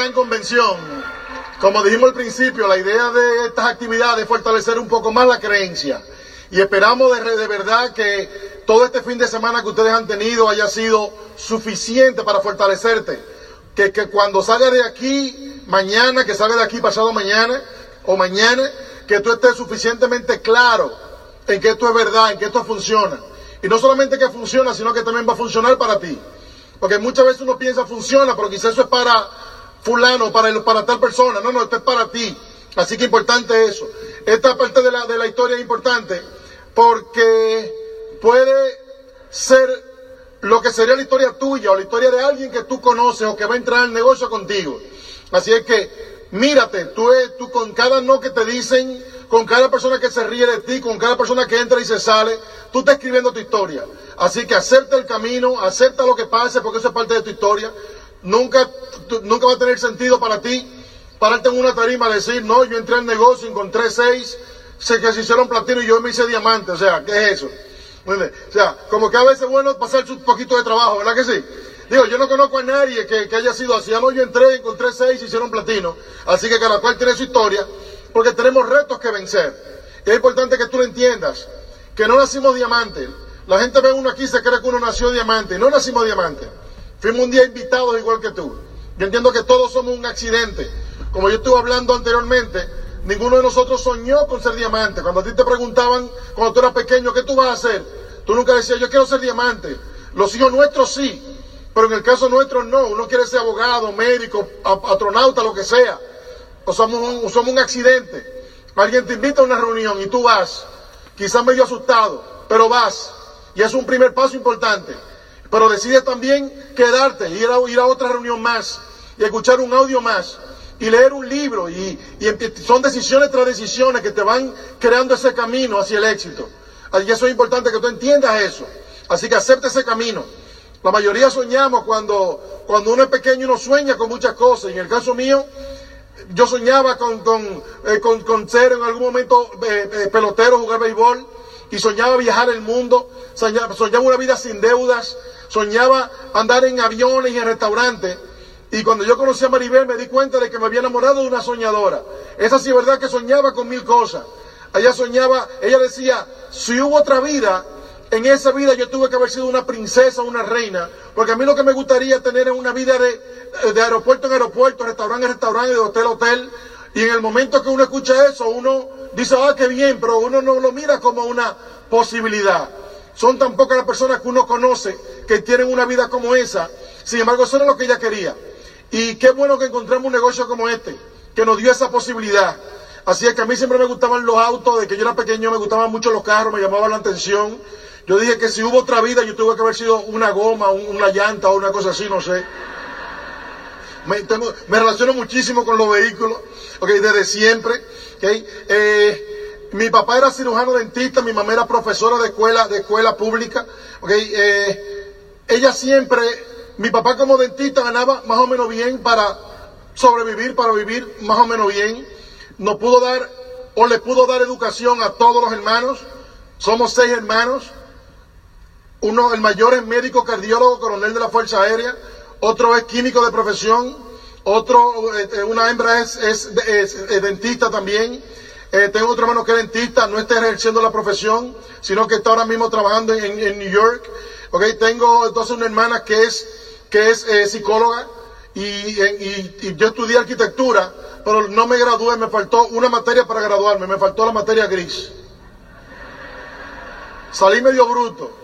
gran convención, como dijimos al principio, la idea de estas actividades es fortalecer un poco más la creencia. Y esperamos de, de verdad que todo este fin de semana que ustedes han tenido haya sido suficiente para fortalecerte. Que, que cuando salga de aquí mañana, que salga de aquí pasado mañana o mañana, que tú estés suficientemente claro en que esto es verdad, en que esto funciona. Y no solamente que funciona, sino que también va a funcionar para ti. Porque muchas veces uno piensa funciona, pero quizás eso es para fulano, para, el, para tal persona. No, no, esto es para ti. Así que importante eso. Esta parte de la, de la historia es importante porque puede ser lo que sería la historia tuya o la historia de alguien que tú conoces o que va a entrar al negocio contigo. Así es que mírate, tú, tú con cada no que te dicen, con cada persona que se ríe de ti, con cada persona que entra y se sale, tú estás escribiendo tu historia. Así que acepta el camino, acepta lo que pase, porque eso es parte de tu historia. Nunca, nunca va a tener sentido para ti pararte en una tarima y decir, no, yo entré al negocio, encontré seis, sé que se hicieron platino y yo me hice diamante. O sea, ¿qué es eso? O sea, como que a veces es bueno pasar un poquito de trabajo, ¿verdad que sí? Digo, yo no conozco a nadie que, que haya sido así. Ya no, yo entré, encontré seis, hicieron platino. Así que cada cual tiene su historia porque tenemos retos que vencer. Y es importante que tú lo entiendas, que no nacimos diamantes. La gente ve uno aquí y se cree que uno nació diamante. No nacimos diamante. Fuimos un día invitados igual que tú. Yo entiendo que todos somos un accidente. Como yo estuve hablando anteriormente, ninguno de nosotros soñó con ser diamante. Cuando a ti te preguntaban, cuando tú eras pequeño, ¿qué tú vas a hacer? Tú nunca decías, yo quiero ser diamante. Los hijos nuestros sí, pero en el caso nuestro no. Uno quiere ser abogado, médico, astronauta, lo que sea o somos un, somos un accidente. Alguien te invita a una reunión y tú vas, quizás medio asustado, pero vas. Y es un primer paso importante. Pero decides también quedarte, ir a, ir a otra reunión más y escuchar un audio más y leer un libro. Y, y son decisiones tras decisiones que te van creando ese camino hacia el éxito. Y eso es importante que tú entiendas eso. Así que acepte ese camino. La mayoría soñamos cuando, cuando uno es pequeño, uno sueña con muchas cosas. En el caso mío, yo soñaba con, eh, ser en algún momento eh, eh, pelotero, jugar béisbol, y soñaba viajar el mundo, soñaba, una vida sin deudas, soñaba andar en aviones y en restaurantes. Y cuando yo conocí a Maribel me di cuenta de que me había enamorado de una soñadora. Esa sí es verdad que soñaba con mil cosas. Ella soñaba, ella decía, si hubo otra vida, en esa vida yo tuve que haber sido una princesa, una reina, porque a mí lo que me gustaría tener es una vida de, de aeropuerto en aeropuerto, restaurante en restaurante, de hotel a hotel. Y en el momento que uno escucha eso, uno dice, ah, qué bien, pero uno no lo mira como una posibilidad. Son tan pocas las personas que uno conoce que tienen una vida como esa. Sin embargo, eso era lo que ella quería. Y qué bueno que encontramos un negocio como este, que nos dio esa posibilidad. Así es que a mí siempre me gustaban los autos, de que yo era pequeño me gustaban mucho los carros, me llamaban la atención. Yo dije que si hubo otra vida, yo tuve que haber sido una goma, una llanta o una cosa así, no sé. Me, tengo, me relaciono muchísimo con los vehículos, okay, desde siempre. Okay. Eh, mi papá era cirujano dentista, mi mamá era profesora de escuela, de escuela pública. Okay. Eh, ella siempre, mi papá como dentista ganaba más o menos bien para sobrevivir, para vivir más o menos bien. Nos pudo dar, o le pudo dar educación a todos los hermanos. Somos seis hermanos. Uno, el mayor es médico cardiólogo, coronel de la Fuerza Aérea. Otro es químico de profesión. Otro, eh, una hembra es, es, es, es dentista también. Eh, tengo otro hermano que es dentista, no está ejerciendo la profesión, sino que está ahora mismo trabajando en, en New York. Okay, tengo entonces una hermana que es, que es eh, psicóloga y, y, y, yo estudié arquitectura, pero no me gradué, me faltó una materia para graduarme, me faltó la materia gris. Salí medio bruto.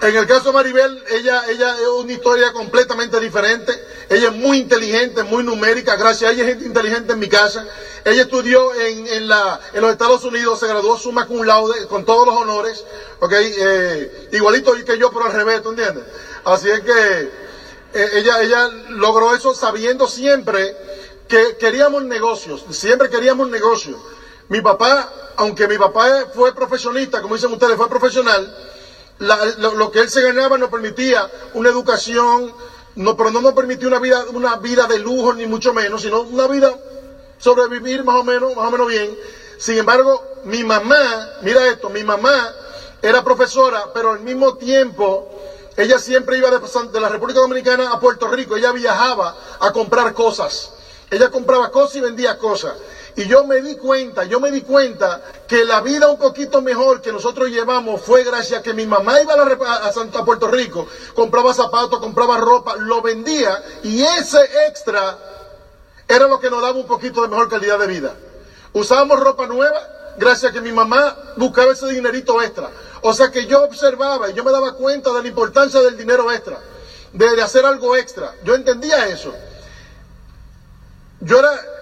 En el caso de Maribel, ella, ella es una historia completamente diferente. Ella es muy inteligente, muy numérica. Gracias a ella, hay gente inteligente en mi casa. Ella estudió en, en, la, en los Estados Unidos, se graduó summa cum laude, con todos los honores. Okay, eh, igualito que yo, pero al revés, ¿tú entiendes? Así es que eh, ella, ella logró eso sabiendo siempre que queríamos negocios, siempre queríamos negocios. Mi papá, aunque mi papá fue profesionista, como dicen ustedes, fue profesional, lo, lo, que él se ganaba nos permitía una educación, no, pero no nos permitía una vida, una vida de lujo, ni mucho menos, sino una vida sobrevivir más o menos, más o menos bien. Sin embargo, mi mamá, mira esto, mi mamá era profesora, pero al mismo tiempo ella siempre iba de, la República Dominicana a Puerto Rico, ella viajaba a comprar cosas. Ella compraba cosas y vendía cosas. Y yo me di cuenta, yo me di cuenta que la vida un poquito mejor que nosotros llevamos fue gracias a que mi mamá iba a, Santa Puerto Rico, compraba zapatos, compraba ropa, lo vendía y ese extra era lo que nos daba un poquito de mejor calidad de vida. Usábamos ropa nueva gracias a que mi mamá buscaba ese dinerito extra. O sea que yo observaba y yo me daba cuenta de la importancia del dinero extra, de hacer algo extra. Yo entendía eso. Yo era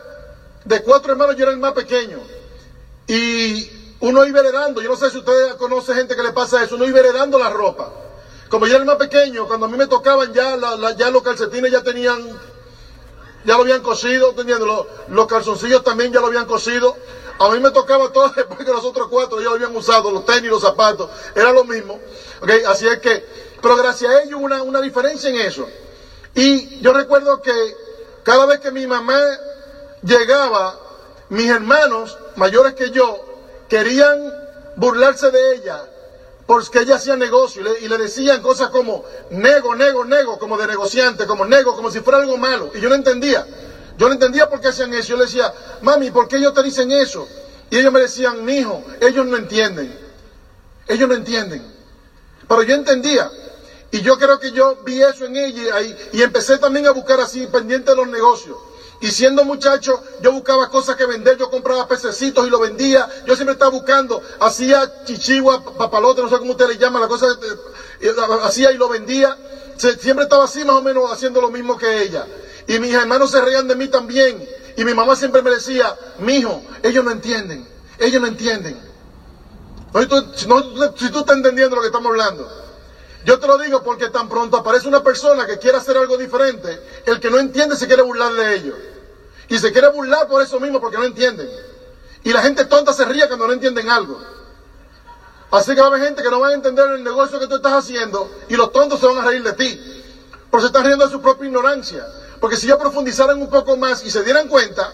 de cuatro hermanos yo era el más pequeño. Y uno iba heredando, yo no sé si ustedes conocen gente que le pasa eso, uno iba heredando la ropa. Como yo era el más pequeño, cuando a mí me tocaban ya, los calcetines ya tenían, ya lo habían cosido, teniendo los, los calzoncillos también ya lo habían cosido. A mí me tocaba todo después que los otros cuatro ya lo habían usado, los tenis, los zapatos, era lo mismo. Así es que, pero gracias a ellos una, una diferencia en eso. Y yo recuerdo que cada vez que mi mamá llegaba, mis hermanos mayores que yo querían burlarse de ella porque ella hacía negocio y le, decían cosas como nego, nego, nego, como de negociante, como nego, como si fuera algo malo. Y yo no entendía. Yo no entendía por qué hacían eso. Yo le decía, mami, ¿por qué ellos te dicen eso? Y ellos me decían, mi hijo, ellos no entienden. Ellos no entienden. Pero yo entendía. Y yo creo que yo vi eso en ella y, y empecé también a buscar así, pendiente de los negocios. Y siendo muchacho, yo buscaba cosas que vender, yo compraba pececitos y lo vendía. Yo siempre estaba buscando, hacía chichigua, papalote, no sé cómo usted le llama, la cosa, eh, hacía y lo vendía. Siempre estaba así más o menos haciendo lo mismo que ella. Y mis hermanos se reían de mí también. Y mi mamá siempre me decía, mi hijo, ellos no entienden, ellos no entienden. si, si tú estás entendiendo lo que estamos hablando. Yo te lo digo porque tan pronto aparece una persona que quiere hacer algo diferente, el que no entiende se quiere burlar de ellos. Y se quiere burlar por eso mismo, porque no entienden. Y la gente tonta se ríe cuando no entienden algo. Así que va a haber gente que no va a entender el negocio que tú estás haciendo y los tontos se van a reír de ti. Pero se están riendo de su propia ignorancia. Porque si ya profundizaran un poco más y se dieran cuenta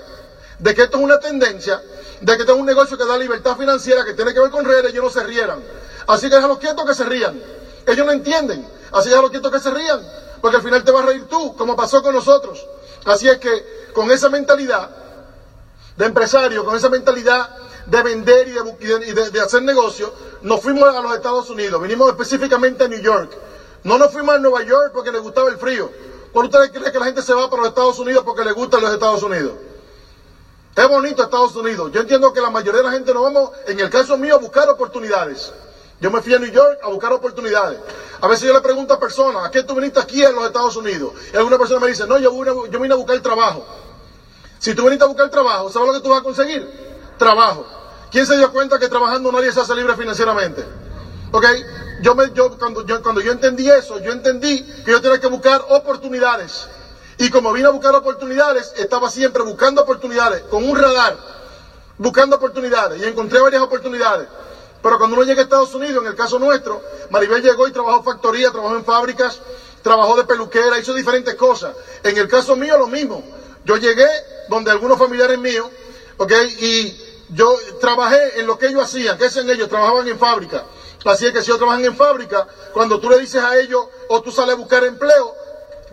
de que esto es una tendencia, de que esto es un negocio que da libertad financiera, que tiene que ver con redes, ellos no se rieran. Así que déjalos quietos que se rían. Ellos no entienden. Así ya lo quiero que se rían. Porque al final te vas a reír tú, como pasó con nosotros. Así es que con esa mentalidad de empresario, con esa mentalidad de vender y de, hacer negocio, nos fuimos a los Estados Unidos. Vinimos específicamente a New York. No nos fuimos a Nueva York porque le gustaba el frío. ¿Por ustedes creen que la gente se va para los Estados Unidos porque le gustan los Estados Unidos? Es bonito Estados Unidos. Yo entiendo que la mayoría de la gente nos vamos, en el caso mío, a buscar oportunidades. Yo me fui a New York a buscar oportunidades. A veces yo le pregunto a personas, ¿a qué tú viniste aquí en los Estados Unidos? Y alguna persona me dice, no, yo vine, a buscar trabajo. Si tú viniste a buscar trabajo, ¿sabes lo que tú vas a conseguir? Trabajo. ¿Quién se dio cuenta que trabajando nadie se hace libre financieramente? ¿Ok? Yo, me, yo, cuando, yo, cuando yo entendí eso, yo entendí que yo tenía que buscar oportunidades. Y como vine a buscar oportunidades, estaba siempre buscando oportunidades, con un radar, buscando oportunidades. Y encontré varias oportunidades. Pero cuando uno llega a Estados Unidos, en el caso nuestro, Maribel llegó y trabajó en factoría, trabajó en fábricas, trabajó de peluquera, hizo diferentes cosas. En el caso mío, lo mismo. Yo llegué donde algunos familiares míos, ¿ok? Y yo trabajé en lo que ellos hacían. ¿Qué hacen ellos? Trabajaban en fábrica. Así es que si ellos trabajan en fábrica, cuando tú le dices a ellos, o tú sales a buscar empleo,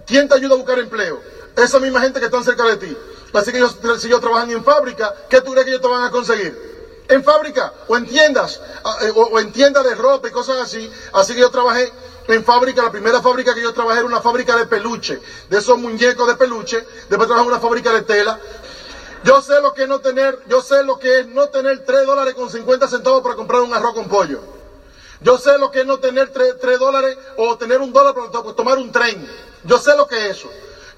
¿quién te ayuda a buscar empleo? Esa misma gente que están cerca de ti. Así que ellos, si ellos trabajan en fábrica, ¿qué tú crees que ellos te van a conseguir? En fábrica o en tiendas ah, eh, o, en tiendas de ropa y cosas así. Así que yo trabajé en fábrica, la primera fábrica que yo trabajé era una fábrica de peluche, de esos muñecos de peluche, después trabajé en una fábrica de tela. Yo sé lo que es no tener, yo sé lo que es no tener 3 dólares con 50 centavos para comprar un arroz con pollo. Yo sé lo que es no tener 3, dólares o tener un dólar para tomar un tren. Yo sé lo que es eso.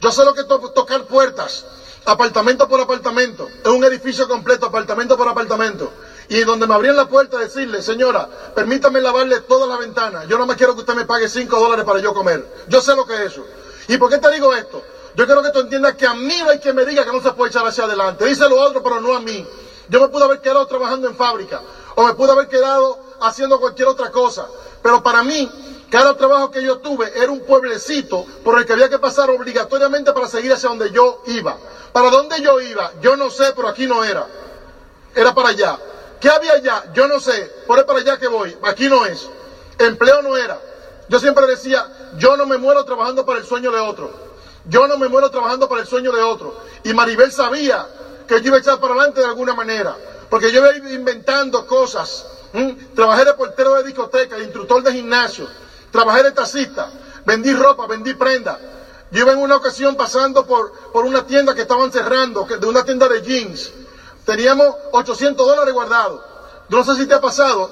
Yo sé lo que es tocar puertas apartamento por apartamento, en un edificio completo, apartamento por apartamento. Y donde me abrían la puerta decirle, señora, permítame lavarle todas las ventanas. Yo no me quiero que usted me pague 5 dólares para yo comer. Yo sé lo que es eso. ¿Y por qué te digo esto? Yo quiero que tú entiendas que a mí no hay que me diga que no se puede echar hacia adelante. Dice lo otro, pero no a mí. Yo me pude haber quedado trabajando en fábrica. O me pude haber quedado haciendo cualquier otra cosa. Pero para mí, cada trabajo que yo tuve era un pueblecito por el que había que pasar obligatoriamente para seguir hacia donde yo iba. ¿Para dónde yo iba? Yo no sé, pero aquí no era. Era para allá. ¿Qué había allá? Yo no sé. Por es para allá que voy. Aquí no es. Empleo no era. Yo siempre decía, yo no me muero trabajando para el sueño de otro. Yo no me muero trabajando para el sueño de otro. Y Maribel sabía que yo iba a echar para adelante de alguna manera. Porque yo iba inventando cosas. Trabajé de portero de discoteca, de instructor de gimnasio. Trabajé de taxista. Vendí ropa, vendí prenda. Yo iba en una ocasión pasando por, por una tienda que estaban cerrando, de una tienda de jeans. Teníamos 800 dólares guardados. No sé si te ha pasado.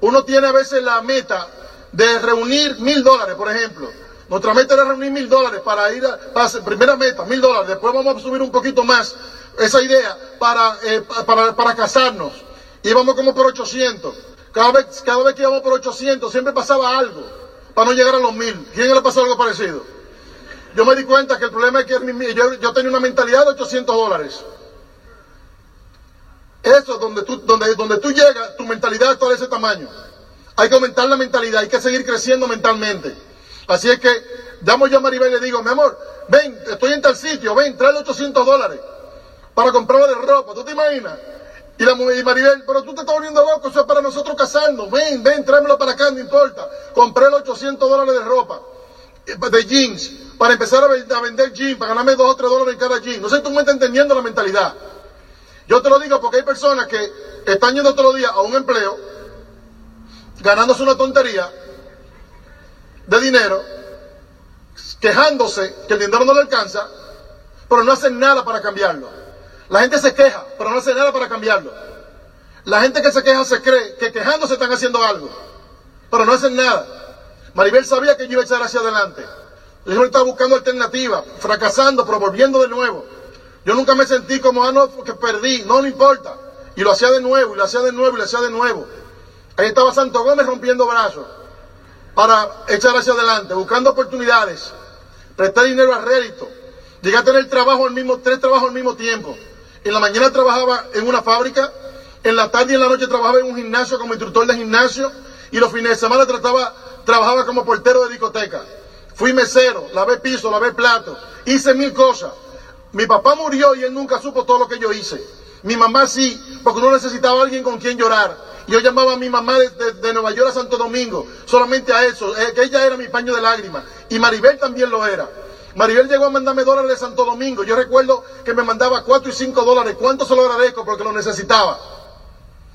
Uno tiene a veces la meta de reunir mil dólares, por ejemplo. Nuestra meta era reunir mil dólares para ir a, para primera meta, mil dólares. Después vamos a subir un poquito más esa idea para, eh, para, para casarnos. Íbamos como por 800. Cada vez, cada vez que íbamos por 800 siempre pasaba algo para no llegar a los mil. ¿Quién le pasó algo parecido? Yo me di cuenta que el problema es que yo, yo tenía una mentalidad de 800 dólares. Eso, donde tú, donde, donde tú llegas, tu mentalidad es de ese tamaño. Hay que aumentar la mentalidad, hay que seguir creciendo mentalmente. Así es que llamo yo a Maribel y le digo, mi amor, ven, estoy en tal sitio, ven, trae 800 dólares para comprarlo de ropa. ¿Tú te imaginas? Y, la, y Maribel, pero tú te estás volviendo loco, eso es para nosotros casarnos. Ven, ven, tráemelo para acá, no importa. Compré los 800 dólares de ropa, de jeans, para empezar a, vender jeans, para ganarme 2 o 3 dólares en cada jeans. No sé si tú me estás entendiendo la mentalidad. Yo te lo digo porque hay personas que están yendo todos los días a un empleo, ganándose una tontería de dinero, quejándose que el dinero no le alcanza, pero no hacen nada para cambiarlo. La gente se queja, pero no hace nada para cambiarlo. La gente que se queja se cree que quejándose están haciendo algo, pero no hacen nada. Maribel sabía que yo iba a echar hacia adelante. Yo estaba buscando alternativas, fracasando, pero volviendo de nuevo. Yo nunca me sentí como, ah, no, que perdí, no, no importa. Y lo hacía de nuevo, y lo hacía de nuevo, y lo hacía de nuevo. Ahí estaba Santo Gómez rompiendo brazos para echar hacia adelante, buscando oportunidades, prestar dinero a rédito. Llegué a tener trabajo al mismo, tres trabajos al mismo tiempo. En la mañana trabajaba en una fábrica, en la tarde y en la noche trabajaba en un gimnasio como instructor de gimnasio y los fines de semana trabajaba como portero de discoteca. Fui mesero, lavé piso, lavé plato, hice mil cosas. Mi papá murió y él nunca supo todo lo que yo hice. Mi mamá sí, porque no necesitaba a alguien con quien llorar. Yo llamaba a mi mamá de, Nueva York a Santo Domingo, solamente a eso, eh, que ella era mi paño de lágrimas. Y Maribel también lo era. Maribel llegó a mandarme dólares de Santo Domingo. Yo recuerdo que me mandaba 4 y 5 dólares. ¿Cuánto se lo agradezco? Porque lo necesitaba.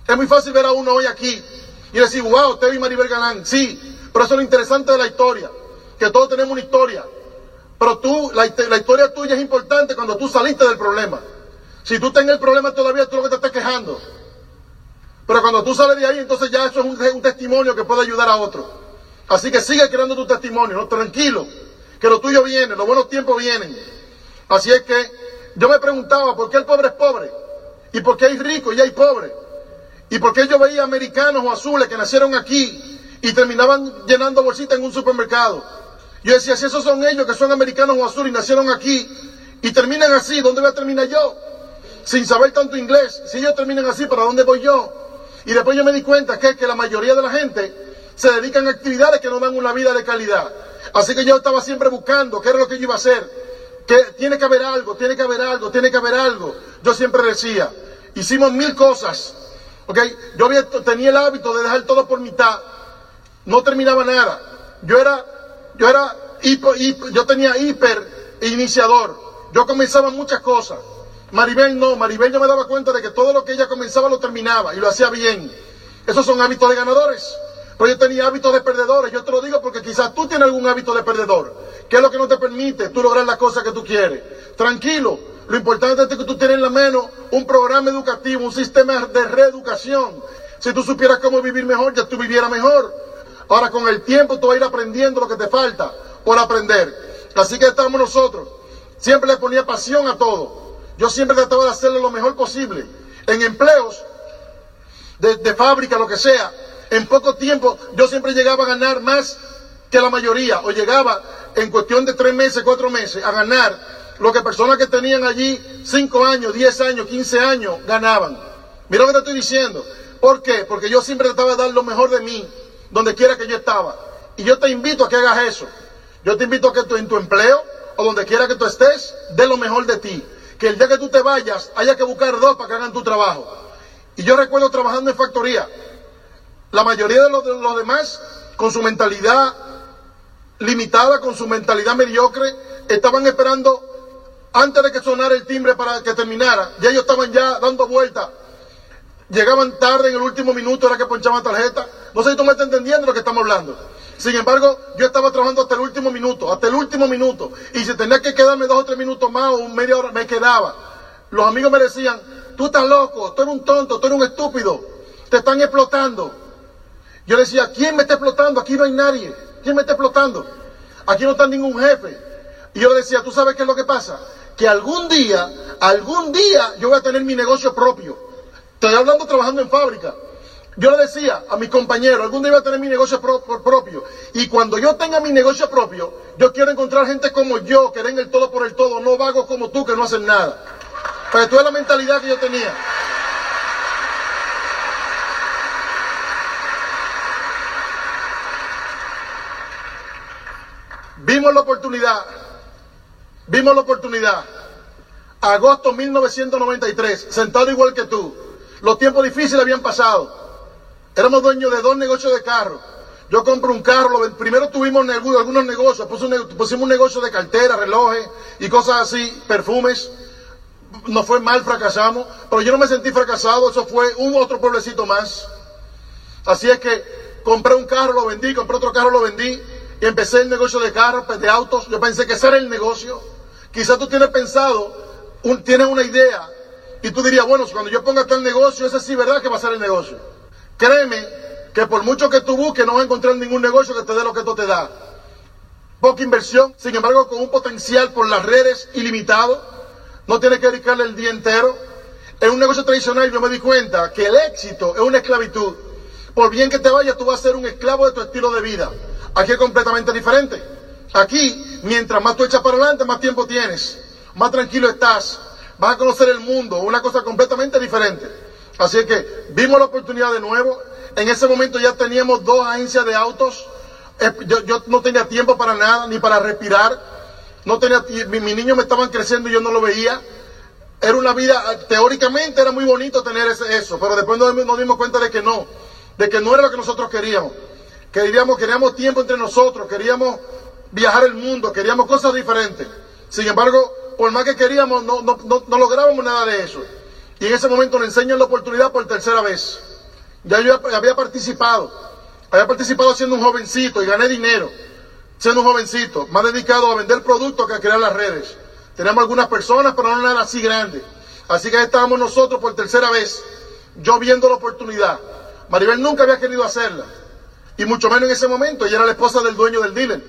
Es muy fácil ver a uno hoy aquí y decir, wow, usted y Maribel Galán. Sí, pero eso es lo interesante de la historia, que todos tenemos una historia. Pero tú, la, historia tuya es importante cuando tú saliste del problema. Si tú tienes el problema todavía, tú lo que te estás quejando. Pero cuando tú sales de ahí, entonces ya eso es un, testimonio que puede ayudar a otro. Así que sigue creando tu testimonio, ¿no? Tranquilo, que lo tuyo viene, los buenos tiempos vienen. Así es que yo me preguntaba, ¿por qué el pobre es pobre? ¿Y por qué hay rico y hay pobre? ¿Y por qué yo veía americanos o azules que nacieron aquí y terminaban llenando bolsitas en un supermercado? Yo decía, si esos son ellos que son americanos o azules y nacieron aquí y terminan así, ¿dónde voy a terminar yo? Sin saber tanto inglés. Si ellos terminan así, ¿para dónde voy yo? Y después yo me di cuenta que, que la mayoría de la gente se dedican a actividades que no dan una vida de calidad. Así que yo estaba siempre buscando qué era lo que yo iba a hacer. Que tiene que haber algo, tiene que haber algo, tiene que haber algo. Yo siempre decía, hicimos mil cosas. ¿ok? Yo tenía el hábito de dejar todo por mitad. No terminaba nada. Yo era yo era yo tenía hiper iniciador. Yo comenzaba muchas cosas. Maribel no, Maribel yo me daba cuenta de que todo lo que ella comenzaba lo terminaba y lo hacía bien. Esos son hábitos de ganadores. Pero yo tenía hábitos de perdedores. Yo te lo digo porque quizás tú tienes algún hábito de perdedor. ¿Qué es lo que no te permite tú lograr las cosas que tú quieres? Tranquilo. Lo importante es que tú tienes en la mano un programa educativo, un sistema de reeducación. Si tú supieras cómo vivir mejor, ya tú vivieras mejor. Ahora con el tiempo tú vas a ir aprendiendo lo que te falta por aprender. Así que estamos nosotros. Siempre le ponía pasión a todo. Yo siempre trataba de hacerlo lo mejor posible. En empleos, de, fábrica, lo que sea, en poco tiempo yo siempre llegaba a ganar más que la mayoría. O llegaba en cuestión de tres meses, cuatro meses, a ganar lo que personas que tenían allí cinco años, diez años, quince años ganaban. Mira lo que te estoy diciendo. ¿Por qué? Porque yo siempre trataba de dar lo mejor de mí donde quiera que yo estaba. Y yo te invito a que hagas eso. Yo te invito a que en tu empleo o donde quiera que tú estés, dé lo mejor de ti. Que el día que tú te vayas, haya que buscar dos para que hagan tu trabajo. Y yo recuerdo trabajando en factoría. La mayoría de los, de los demás, con su mentalidad limitada, con su mentalidad mediocre, estaban esperando antes de que sonara el timbre para que terminara. Ya ellos estaban ya dando vueltas. Llegaban tarde en el último minuto, era que ponchaban tarjeta. No sé si tú me estás entendiendo lo que estamos hablando. Sin embargo, yo estaba trabajando hasta el último minuto, hasta el último minuto. Y si tenía que quedarme dos o tres minutos más o media hora, me quedaba. Los amigos me decían, tú estás loco, tú eres un tonto, tú eres un estúpido, te están explotando. Yo decía, ¿quién me está explotando? Aquí no hay nadie. ¿Quién me está explotando? Aquí no está ningún jefe. Y yo le decía, ¿tú sabes qué es lo que pasa? Que algún día, algún día yo voy a tener mi negocio propio. Estoy hablando trabajando en fábrica. Yo le decía a mis compañeros, algún día voy a tener mi negocio propio. Y cuando yo tenga mi negocio propio, yo quiero encontrar gente como yo, que den el todo por el todo, no vagos como tú, que no hacen nada. Pero tú es la mentalidad que yo tenía. Vimos la oportunidad, vimos la oportunidad. Agosto 1993, sentado igual que tú. Los tiempos difíciles habían pasado. Éramos dueños de dos negocios de carro. Yo compro un carro, primero tuvimos algunos negocios, pusimos un negocio de cartera, relojes y cosas así, perfumes. No fue mal, fracasamos, pero yo no me sentí fracasado, eso fue un otro pueblecito más. Así es que compré un carro, lo vendí, compré otro carro, lo vendí y empecé el negocio de carros, de autos. Yo pensé que ese era el negocio. Quizás tú tienes pensado, tienes una idea y tú dirías, bueno, cuando yo ponga tal negocio, ese sí, ¿verdad que va a ser el negocio? Créeme que por mucho que tú busques no vas a encontrar ningún negocio que te dé lo que esto te da. Poca inversión, sin embargo con un potencial por las redes ilimitado. No tienes que dedicarle el día entero. En un negocio tradicional yo me di cuenta que el éxito es una esclavitud. Por bien que te vayas, tú vas a ser un esclavo de tu estilo de vida. Aquí es completamente diferente. Aquí, mientras más tú echas para adelante, más tiempo tienes. Más tranquilo estás. Vas a conocer el mundo, una cosa completamente diferente. Así que vimos la oportunidad de nuevo. En ese momento ya teníamos dos agencias de autos. Eh, yo, no tenía tiempo para nada, ni para respirar. No tenía, mis mi niños me estaban creciendo y yo no lo veía. Era una vida, teóricamente era muy bonito tener eso, pero después nos, dimos cuenta de que no, de que no era lo que nosotros queríamos. Queríamos, queríamos tiempo entre nosotros, queríamos viajar el mundo, queríamos cosas diferentes. Sin embargo, por más que queríamos, no, no, no lográbamos nada de eso. Y en ese momento le enseñan la oportunidad por tercera vez. Ya yo había participado. Había participado siendo un jovencito y gané dinero. Siendo un jovencito, más dedicado a vender productos que a crear las redes. Tenemos algunas personas, pero no nada así grande. Así que ahí estábamos nosotros por tercera vez, yo viendo la oportunidad. Maribel nunca había querido hacerla. Y mucho menos en ese momento. Ella era la esposa del dueño del dealer.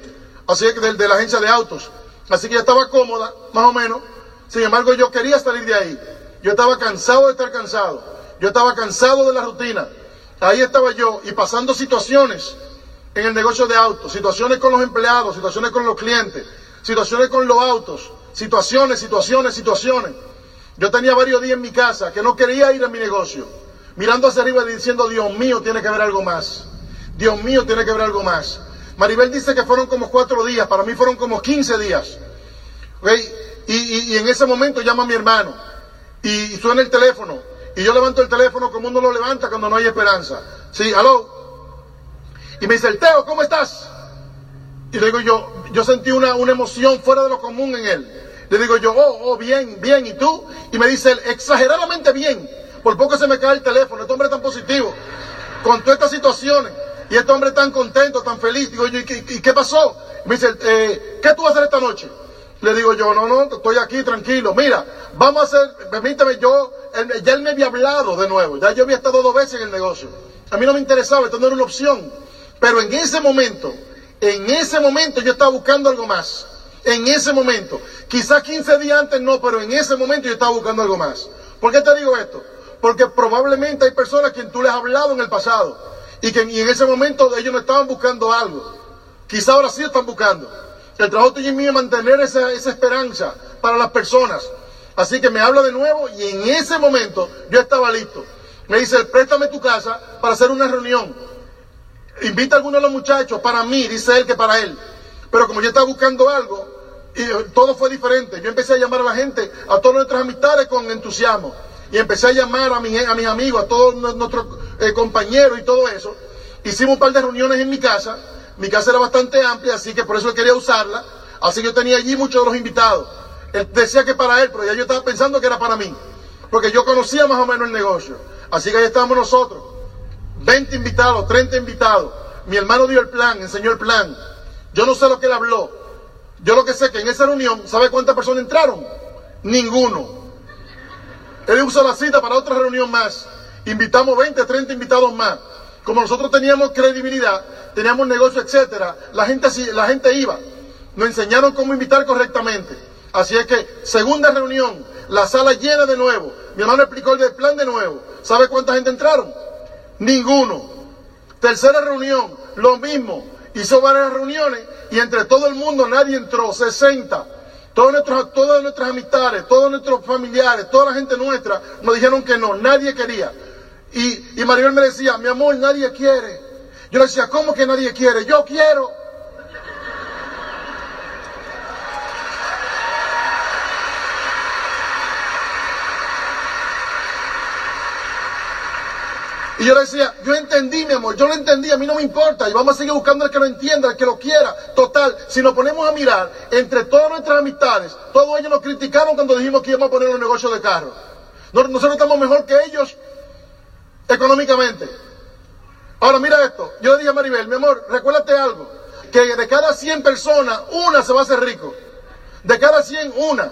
Así que de, de la agencia de autos. Así que ella estaba cómoda, más o menos. Sin embargo, yo quería salir de ahí. Yo estaba cansado de estar cansado. Yo estaba cansado de la rutina. Ahí estaba yo y pasando situaciones en el negocio de autos, situaciones con los empleados, situaciones con los clientes, situaciones con los autos, situaciones, situaciones, situaciones. Yo tenía varios días en mi casa que no quería ir a mi negocio, mirando hacia arriba y diciendo, Dios mío, tiene que haber algo más. Dios mío, tiene que haber algo más. Maribel dice que fueron como cuatro días, para mí fueron como quince días. Y, y en ese momento llama a mi hermano y suena el teléfono. Y yo levanto el teléfono como uno lo levanta cuando no hay esperanza. Sí, aló. Y me dice, el Teo, ¿cómo estás? Y le digo yo, yo sentí una, una emoción fuera de lo común en él. Le digo yo, oh, oh, bien, bien, ¿y tú? Y me dice él, exageradamente bien. Por poco se me cae el teléfono, este hombre tan positivo, con todas estas situaciones, y este hombre tan contento, tan feliz. Digo yo, ¿y qué, y qué pasó? me dice, eh, ¿qué tú vas a hacer esta noche? Le digo yo, no, no, estoy aquí tranquilo. Mira, vamos a hacer, permíteme, yo, ya él me había hablado de nuevo, ya yo había estado dos veces en el negocio. A mí no me interesaba, esto no era una opción. Pero en ese momento, en ese momento yo estaba buscando algo más. En ese momento. Quizás 15 días antes no, pero en ese momento yo estaba buscando algo más. ¿Por qué te digo esto? Porque probablemente hay personas a quien tú les has hablado en el pasado y que en ese momento ellos no estaban buscando algo. Quizás ahora sí están buscando. El trabajo tuyo y mío es mantener esa, esperanza para las personas. Así que me habla de nuevo y en ese momento yo estaba listo. Me dice, préstame tu casa para hacer una reunión. Invita a alguno de los muchachos para mí, dice él que para él. Pero como yo estaba buscando algo, y todo fue diferente. Yo empecé a llamar a la gente, a todas nuestras amistades con entusiasmo. Y empecé a llamar a, mi, a mis amigos, a todos nuestros eh, compañeros y todo eso. Hicimos un par de reuniones en mi casa mi casa era bastante amplia, así que por eso quería usarla. Así que yo tenía allí muchos de los invitados. Él decía que para él, pero ya yo estaba pensando que era para mí. Porque yo conocía más o menos el negocio. Así que ahí estábamos nosotros. 20 invitados, 30 invitados. Mi hermano dio el plan, enseñó el plan. Yo no sé lo que él habló. Yo lo que sé que en esa reunión, ¿sabe cuántas personas entraron? Ninguno. Él usó la cita para otra reunión más. Invitamos 20, 30 invitados más. Como nosotros teníamos credibilidad, teníamos negocio, etcétera, la gente, la gente iba. Nos enseñaron cómo invitar correctamente. Así es que, segunda reunión, la sala llena de nuevo. Mi hermano explicó el plan de nuevo. ¿Sabe cuánta gente entraron? Ninguno. Tercera reunión, lo mismo. Hizo varias reuniones y entre todo el mundo nadie entró, 60. Todos nuestros, todas nuestras amistades, todos nuestros familiares, toda la gente nuestra nos dijeron que no, nadie quería. Y, y Maribel me decía, mi amor, nadie quiere. Yo le decía, ¿cómo que nadie quiere? Yo quiero. Y yo le decía, yo entendí, mi amor, yo lo entendí, a mí no me importa, y vamos a seguir buscando el que lo entienda, el que lo quiera. Total, si nos ponemos a mirar, entre todas nuestras amistades, todos ellos nos criticaron cuando dijimos que íbamos a poner un negocio de carro. Nosotros estamos mejor que ellos económicamente. Ahora mira esto, yo le dije a Maribel, mi amor, recuérdate algo, que de cada 100 personas, una se va a hacer rico. De cada 100, una.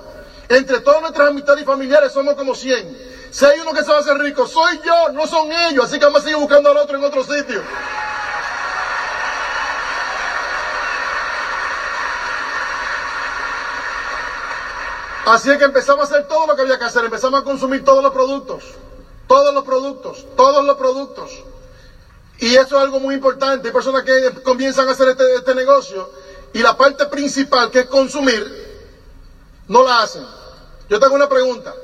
Entre todas nuestras amistades y familiares somos como 100. Si hay uno que se va a hacer rico, soy yo, no son ellos. Así que vamos a seguir buscando al otro en otro sitio. Así es que empezamos a hacer todo lo que había que hacer. Empezamos a consumir todos los productos. Todos los productos. Todos los productos. Y eso es algo muy importante. Hay personas que comienzan a hacer este, este negocio y la parte principal, que es consumir, no la hacen. Yo tengo una pregunta.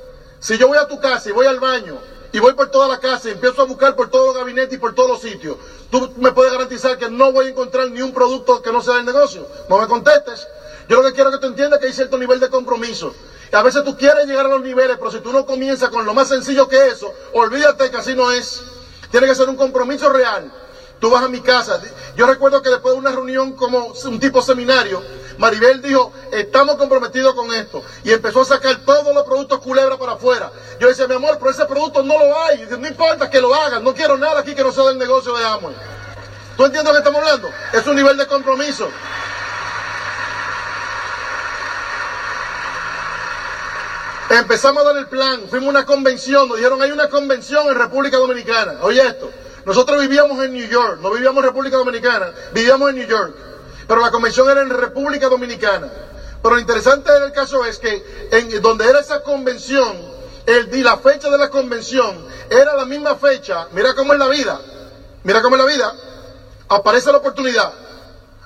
Si yo voy a tu casa y voy al baño y voy por toda la casa y empiezo a buscar por todos los gabinetes y por todos los sitios, tú me puedes garantizar que no voy a encontrar ni un producto que no sea del negocio. No me contestes. Yo lo que quiero que tú entiendas es que hay cierto nivel de compromiso. A veces tú quieres llegar a los niveles, pero si tú no comienzas con lo más sencillo que eso, olvídate que así no es. Tiene que ser un compromiso real. Tú vas a mi casa. Yo recuerdo que después de una reunión como un tipo seminario, Maribel dijo, estamos comprometidos con esto. Y empezó a sacar todos los productos culebra para afuera. Yo decía, mi amor, pero ese producto no lo hay. no importa que lo hagan. No quiero nada aquí que no sea del negocio de Amway. ¿Tú entiendes lo que estamos hablando? Es un nivel de compromiso. Empezamos a dar el plan, fuimos a una convención, nos dijeron hay una convención en República Dominicana. Oye esto, nosotros vivíamos en New York, no vivíamos en República Dominicana, vivíamos en New York, pero la convención era en República Dominicana. Pero lo interesante del caso es que en donde era esa convención, el, la fecha de la convención era la misma fecha, mira cómo es la vida, mira cómo es la vida, aparece la oportunidad,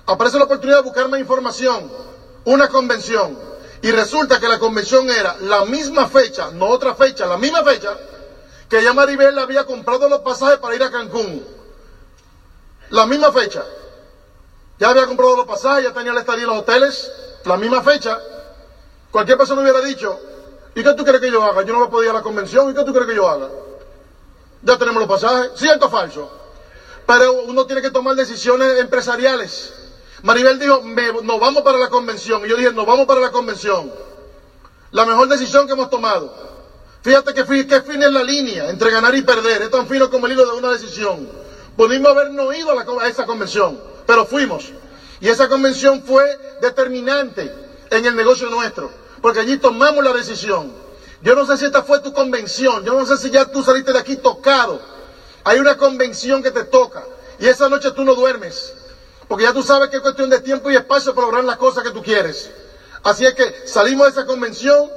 aparece la oportunidad de buscar más información, una convención, y resulta que la convención era la misma fecha, no otra fecha, la misma fecha, que ya Maribel había comprado los pasajes para ir a Cancún. La misma fecha. Ya había comprado los pasajes, ya tenía la estadía en los hoteles, la misma fecha. Cualquier persona hubiera dicho, ¿y qué tú crees que yo haga? Yo no voy a poder ir a la convención, ¿y qué tú crees que yo haga? Ya tenemos los pasajes, ¿cierto o falso? Pero uno tiene que tomar decisiones empresariales. Maribel dijo, nos vamos para la convención. Y yo dije, nos vamos para la convención. La mejor decisión que hemos tomado. Fíjate que, que fin es la línea entre ganar y perder. Es tan fino como el hilo de una decisión. Pudimos habernos ido a, a esa convención, pero fuimos. Y esa convención fue determinante en el negocio nuestro, porque allí tomamos la decisión. Yo no sé si esta fue tu convención, yo no sé si ya tú saliste de aquí tocado. Hay una convención que te toca y esa noche tú no duermes, porque ya tú sabes que es cuestión de tiempo y espacio para lograr las cosas que tú quieres. Así es que salimos de esa convención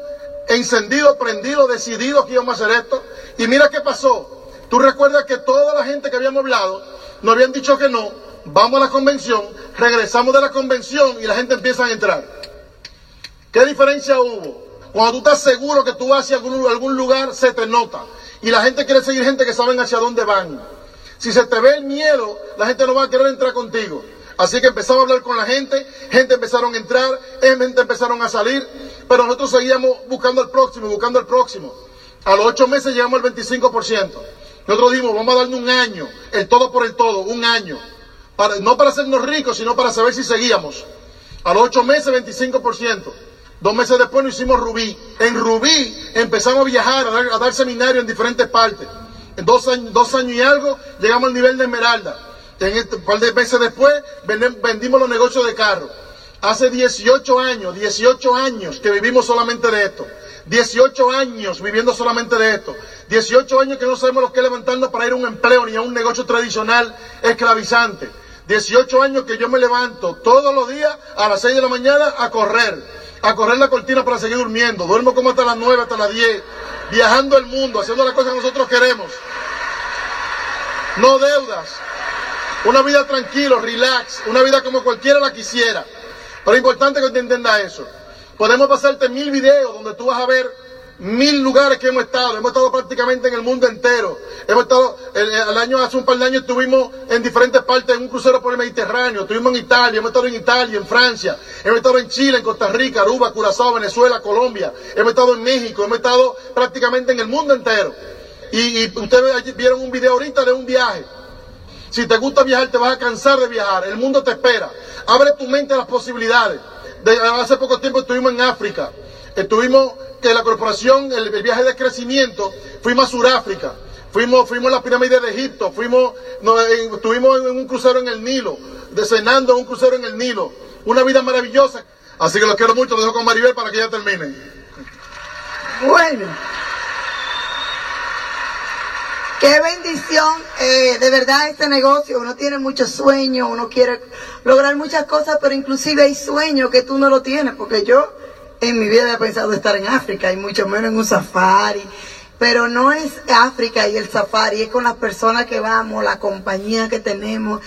encendido, prendido, decidido que íbamos a hacer esto. Y mira qué pasó. Tú recuerdas que toda la gente que habíamos hablado nos habían dicho que no. Vamos a la convención, regresamos de la convención y la gente empieza a entrar. ¿Qué diferencia hubo? Cuando tú estás seguro que tú vas hacia algún, algún lugar, se te nota. Y la gente quiere seguir gente que saben hacia dónde van. Si se te ve el miedo, la gente no va a querer entrar contigo. Así que empezamos a hablar con la gente, gente empezaron a entrar, gente empezaron a salir, pero nosotros seguíamos buscando el próximo, buscando el próximo. A los ocho meses llegamos al 25%. Nosotros dijimos, vamos a darle un año, el todo por el todo, un año. Para, no para hacernos ricos, sino para saber si seguíamos. A los ocho meses, 25%. Dos meses después nos hicimos Rubí. En Rubí empezamos a viajar, a dar, a seminarios en diferentes partes. En dos años, dos años y algo llegamos al nivel de Esmeralda. En este, un par de meses después vendimos los negocios de carro. Hace 18 años, 18 años que vivimos solamente de esto. 18 años viviendo solamente de esto. 18 años que no sabemos lo que es levantarnos para ir a un empleo ni a un negocio tradicional esclavizante. 18 años que yo me levanto todos los días a las 6 de la mañana a correr, a correr la cortina para seguir durmiendo. Duermo como hasta las 9, hasta las 10, viajando el mundo, haciendo las cosas que nosotros queremos. No deudas. Una vida tranquilo, relax, una vida como cualquiera la quisiera. Pero es importante que te entienda eso. Podemos pasarte mil videos donde tú vas a ver mil lugares que hemos estado, hemos estado prácticamente en el mundo entero. Hemos estado, el, año, hace un par de años estuvimos en diferentes partes en un crucero por el Mediterráneo, estuvimos en Italia, hemos estado en Italia, en Francia, hemos estado en Chile, en Costa Rica, Aruba, Curazao, Venezuela, Colombia, hemos estado en México, hemos estado prácticamente en el mundo entero. Y, y ustedes vieron un video ahorita de un viaje. Si te gusta viajar, te vas a cansar de viajar. El mundo te espera. Abre tu mente a las posibilidades. De, hace poco tiempo estuvimos en África. Estuvimos que la corporación, el, viaje de crecimiento, fuimos a Sudáfrica, fuimos, fuimos a la pirámide de Egipto, fuimos, estuvimos en un crucero en el Nilo, cenando en un crucero en el Nilo. Una vida maravillosa. Así que los quiero mucho, los dejo con Maribel para que ya termine. Bueno. Qué bendición, eh, de verdad este negocio, uno tiene muchos sueños, uno quiere lograr muchas cosas, pero inclusive hay sueños que tú no lo tienes, porque yo en mi vida he pensado estar en África y mucho menos en un safari. Pero no es África y el safari, es con las personas que vamos, la compañía que tenemos,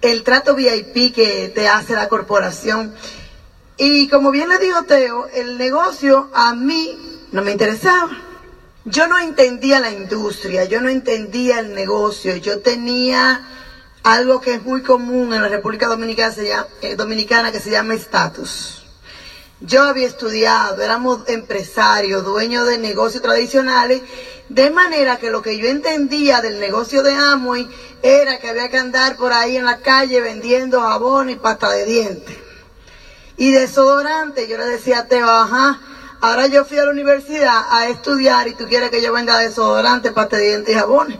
el trato VIP que te hace la corporación. Y como bien le dijo Teo, el negocio a mí no me interesaba. Yo no entendía la industria, yo no entendía el negocio, yo tenía algo que es muy común en la República Dominicana, eh, Dominicana que se llama estatus. Yo había estudiado, éramos empresarios, dueños de negocios tradicionales, de manera que lo que yo entendía del negocio de Amway era que había que andar por ahí en la calle vendiendo jabón y pasta de dientes. Y desodorante, yo le decía a Teo, ajá, ahora yo fui a la universidad a estudiar y tú quieres que yo venga desodorante, pasta de dientes y jabones.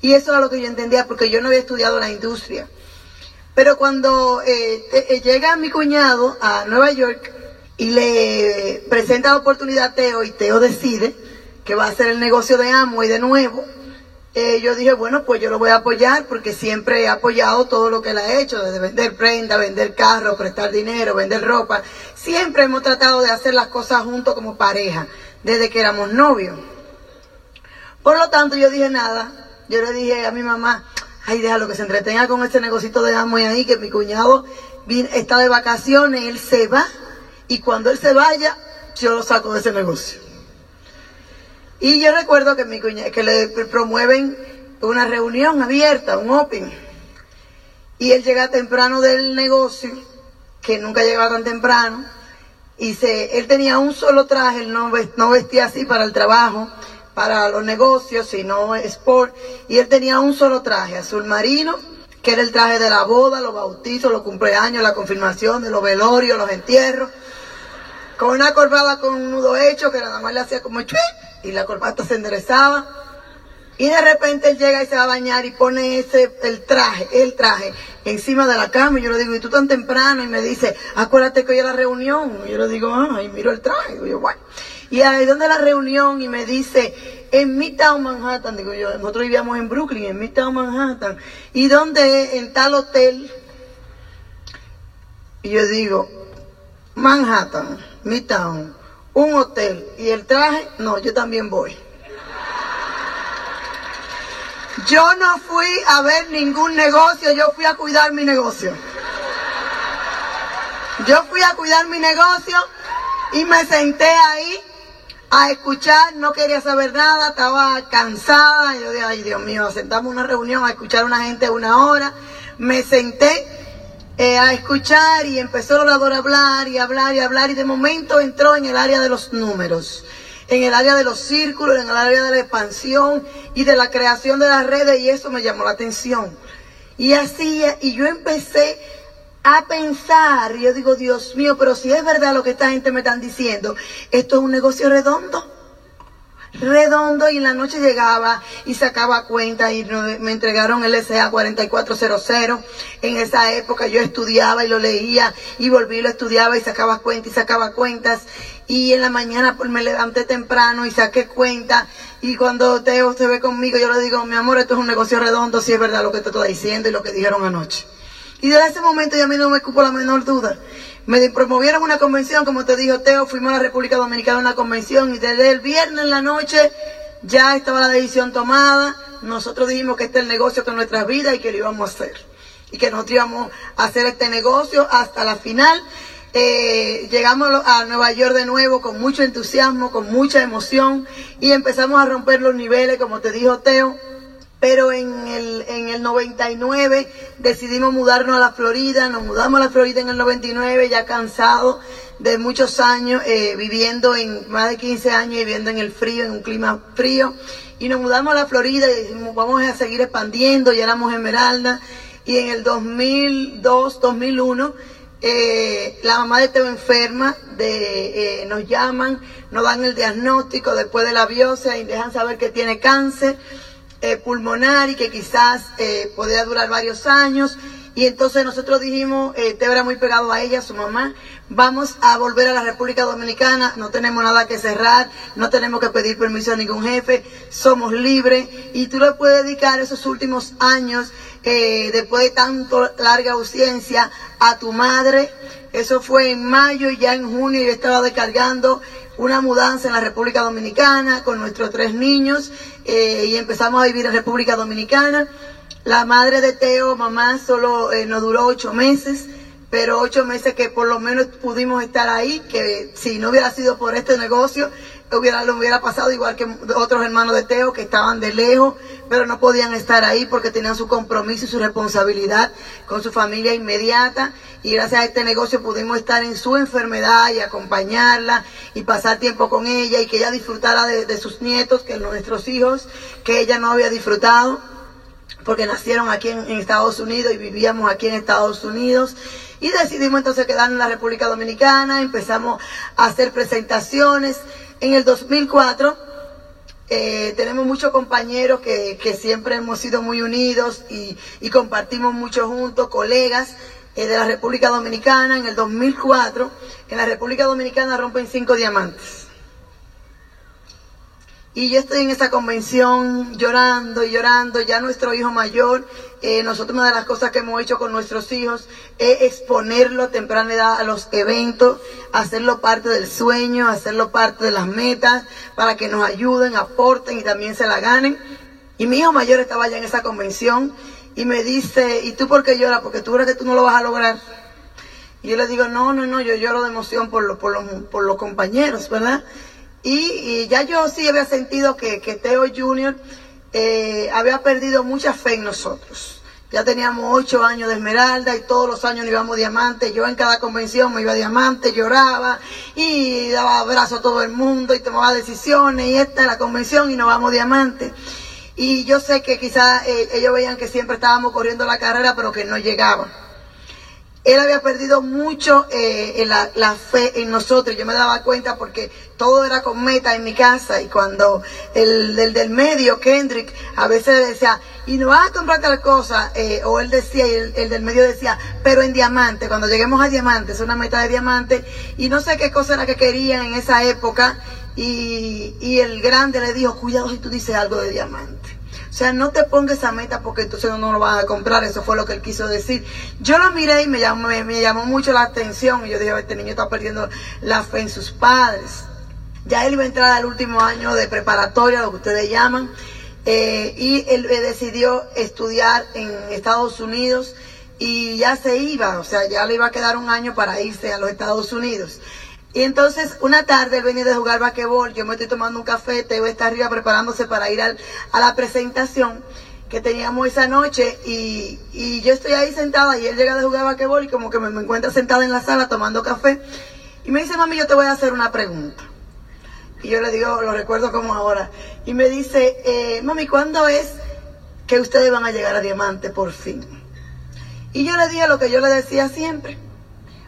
Y eso era lo que yo entendía porque yo no había estudiado la industria. Pero cuando eh, eh, llega mi cuñado a Nueva York y le presenta la oportunidad a Teo y Teo decide que va a hacer el negocio de Amo y de nuevo, eh, yo dije, bueno, pues yo lo voy a apoyar porque siempre he apoyado todo lo que él ha hecho, desde vender prenda, vender carros, prestar dinero, vender ropa. Siempre hemos tratado de hacer las cosas juntos como pareja, desde que éramos novios. Por lo tanto, yo dije nada. Yo le dije a mi mamá, ay, déjalo que se entretenga con ese negocito de y ahí, que mi cuñado está de vacaciones, él se va, y cuando él se vaya, yo lo saco de ese negocio. Y yo recuerdo que, mi cuñado, que le promueven una reunión abierta, un open, y él llega temprano del negocio, que nunca llegaba tan temprano, y se, él tenía un solo traje, él no, no vestía así para el trabajo, para los negocios, sino sport. Y él tenía un solo traje, azul marino, que era el traje de la boda, los bautizos, los cumpleaños, la confirmación de los velorios, los entierros. Con una corbata con un nudo hecho que nada más le hacía como y la corbata se enderezaba. Y de repente él llega y se va a bañar y pone ese, el traje, el traje, encima de la cama. Y yo le digo, ¿y tú tan temprano? Y me dice, acuérdate que hoy es la reunión. Y yo le digo, ah, y miro el traje. Y yo, bueno. Y ahí donde la reunión y me dice, en Midtown Manhattan, digo yo, nosotros vivíamos en Brooklyn, en Midtown Manhattan, y donde en tal hotel, y yo digo, Manhattan, Midtown, un hotel, y el traje, no, yo también voy. Yo no fui a ver ningún negocio, yo fui a cuidar mi negocio. Yo fui a cuidar mi negocio y me senté ahí a escuchar, no quería saber nada, estaba cansada. Yo dije, ay Dios mío, sentamos una reunión a escuchar a una gente una hora. Me senté eh, a escuchar y empezó el orador a hablar y hablar y hablar y de momento entró en el área de los números, en el área de los círculos, en el área de la expansión y de la creación de las redes y eso me llamó la atención. Y así, y yo empecé a pensar, y yo digo, Dios mío, pero si es verdad lo que esta gente me están diciendo, esto es un negocio redondo redondo y en la noche llegaba y sacaba cuenta y me entregaron el SA 4400. En esa época yo estudiaba y lo leía y volví lo estudiaba y sacaba cuenta y sacaba cuentas. Y en la mañana pues me levanté temprano y saqué cuenta. Y cuando Teo se ve conmigo, yo le digo, mi amor, esto es un negocio redondo, si es verdad lo que te estoy diciendo y lo que dijeron anoche. Y desde ese momento ya a mí no me ocupo la menor duda. Me promovieron una convención, como te dijo Teo, fuimos a la República Dominicana a una convención y desde el viernes en la noche ya estaba la decisión tomada. Nosotros dijimos que este es el negocio con nuestras vidas y que lo íbamos a hacer. Y que nosotros íbamos a hacer este negocio hasta la final. Eh, llegamos a Nueva York de nuevo con mucho entusiasmo, con mucha emoción y empezamos a romper los niveles, como te dijo Teo pero en el, en el 99 decidimos mudarnos a la Florida, nos mudamos a la Florida en el 99, ya cansados de muchos años, eh, viviendo en más de 15 años, viviendo en el frío, en un clima frío, y nos mudamos a la Florida y vamos a seguir expandiendo, ya éramos Esmeralda, y en el 2002, 2001, eh, la mamá de Teo enferma, de, eh, nos llaman, nos dan el diagnóstico después de la biopsia y dejan saber que tiene cáncer. Eh, pulmonar y que quizás eh, podía durar varios años. Y entonces nosotros dijimos, eh, te era muy pegado a ella, a su mamá, vamos a volver a la República Dominicana, no tenemos nada que cerrar, no tenemos que pedir permiso a ningún jefe, somos libres y tú le puedes dedicar esos últimos años, eh, después de tanto larga ausencia, a tu madre. Eso fue en mayo y ya en junio yo estaba descargando una mudanza en la República Dominicana con nuestros tres niños eh, y empezamos a vivir en República Dominicana. La madre de Teo, mamá, solo eh, nos duró ocho meses, pero ocho meses que por lo menos pudimos estar ahí, que si no hubiera sido por este negocio, hubiera, lo hubiera pasado igual que otros hermanos de Teo que estaban de lejos, pero no podían estar ahí porque tenían su compromiso y su responsabilidad con su familia inmediata. Y gracias a este negocio pudimos estar en su enfermedad y acompañarla y pasar tiempo con ella y que ella disfrutara de, sus nietos, que nuestros hijos, que ella no había disfrutado porque nacieron aquí en, en, Estados Unidos y vivíamos aquí en Estados Unidos. Y decidimos entonces quedarnos en la República Dominicana, empezamos a hacer presentaciones en el 2004 eh, tenemos muchos compañeros que, siempre hemos sido muy unidos y, compartimos mucho juntos, colegas eh, de la República Dominicana. En el 2004, en la República Dominicana rompen cinco diamantes. Y yo estoy en esa convención llorando y llorando, ya nuestro hijo mayor, eh, nosotros una de las cosas que hemos hecho con nuestros hijos es exponerlo a temprana edad a los eventos, hacerlo parte del sueño, hacerlo parte de las metas, para que nos ayuden, aporten y también se la ganen. Y mi hijo mayor estaba allá en esa convención y me dice, ¿y tú por qué lloras? Porque tú crees que tú no lo vas a lograr. Y yo le digo, no, no, no, yo lloro de emoción por, lo, por, los, por los compañeros, ¿verdad? Y, ya yo sí había sentido que, Teo Junior eh, había perdido mucha fe en nosotros. Ya teníamos ocho años de esmeralda y todos los años nos íbamos diamante. Yo en cada convención me iba diamante, lloraba y daba abrazo a todo el mundo y tomaba decisiones. Y esta es la convención y nos vamos diamante. Y yo sé que quizás eh, ellos veían que siempre estábamos corriendo la carrera, pero que no llegaban él había perdido mucho eh, la, fe en nosotros. Yo me daba cuenta porque todo era con meta en mi casa y cuando el, del medio, Kendrick, a veces decía, y no vas a comprar tal cosa, eh, o él decía, y el, del medio decía, pero en diamante, cuando lleguemos a diamante, es una meta de diamante, y no sé qué cosa era que querían en esa época, y, y el grande le dijo, cuidado si tú dices algo de diamante. O sea, no te pongas esa meta porque entonces no lo vas a comprar. Eso fue lo que él quiso decir. Yo lo miré y me llamó, me, llamó mucho la atención. Y yo dije, este niño está perdiendo la fe en sus padres. Ya él iba a entrar al último año de preparatoria, lo que ustedes llaman. Eh, y él eh, decidió estudiar en Estados Unidos y ya se iba, o sea, ya le iba a quedar un año para irse a los Estados Unidos. Y entonces una tarde él venía de jugar basquetbol, yo me estoy tomando un café, Teo está arriba preparándose para ir a la presentación que teníamos esa noche y, yo estoy ahí sentada y él llega de jugar basquetbol y como que me, encuentra sentada en la sala tomando café y me dice, mami, yo te voy a hacer una pregunta. Y yo le digo, lo recuerdo como ahora. Y me dice, eh, mami, ¿cuándo es que ustedes van a llegar a Diamante por fin? Y yo le dije lo que yo le decía siempre.